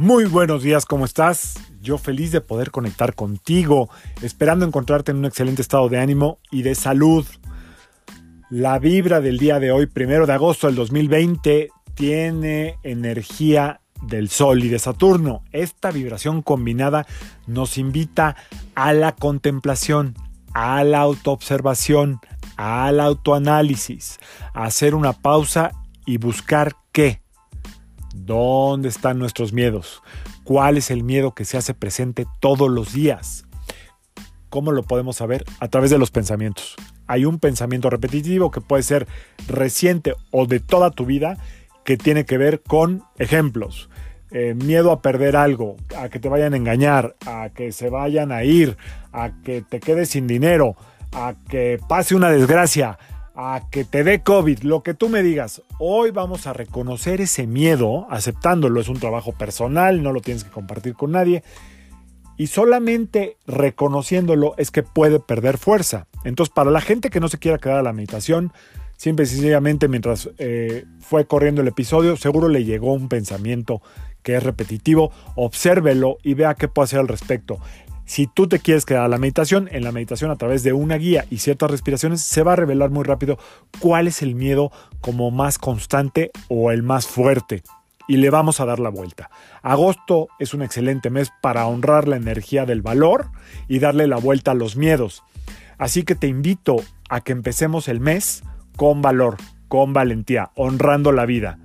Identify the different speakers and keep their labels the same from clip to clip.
Speaker 1: Muy buenos días, ¿cómo estás? Yo feliz de poder conectar contigo, esperando encontrarte en un excelente estado de ánimo y de salud. La vibra del día de hoy, primero de agosto del 2020, tiene energía del Sol y de Saturno. Esta vibración combinada nos invita a la contemplación, a la autoobservación, al autoanálisis, a hacer una pausa y buscar qué ¿Dónde están nuestros miedos? ¿Cuál es el miedo que se hace presente todos los días? ¿Cómo lo podemos saber? A través de los pensamientos. Hay un pensamiento repetitivo que puede ser reciente o de toda tu vida que tiene que ver con ejemplos. Eh, miedo a perder algo, a que te vayan a engañar, a que se vayan a ir, a que te quedes sin dinero, a que pase una desgracia, a que te dé COVID, lo que tú me digas. Hoy vamos a reconocer ese miedo, aceptándolo, es un trabajo personal, no lo tienes que compartir con nadie. Y solamente reconociéndolo es que puede perder fuerza. Entonces, para la gente que no se quiera quedar a la meditación, simple y sencillamente mientras eh, fue corriendo el episodio, seguro le llegó un pensamiento que es repetitivo, obsérvelo y vea qué puede hacer al respecto. Si tú te quieres quedar a la meditación, en la meditación a través de una guía y ciertas respiraciones se va a revelar muy rápido cuál es el miedo como más constante o el más fuerte. Y le vamos a dar la vuelta. Agosto es un excelente mes para honrar la energía del valor y darle la vuelta a los miedos. Así que te invito a que empecemos el mes con valor, con valentía, honrando la vida.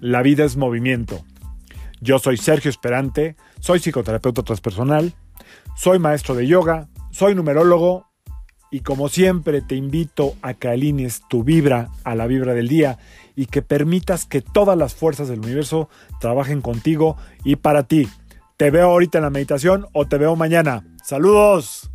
Speaker 1: La vida es movimiento. Yo soy Sergio Esperante, soy psicoterapeuta transpersonal soy maestro de yoga, soy numerólogo y como siempre te invito a que alinees tu vibra a la vibra del día y que permitas que todas las fuerzas del universo trabajen contigo y para ti. Te veo ahorita en la meditación o te veo mañana. Saludos.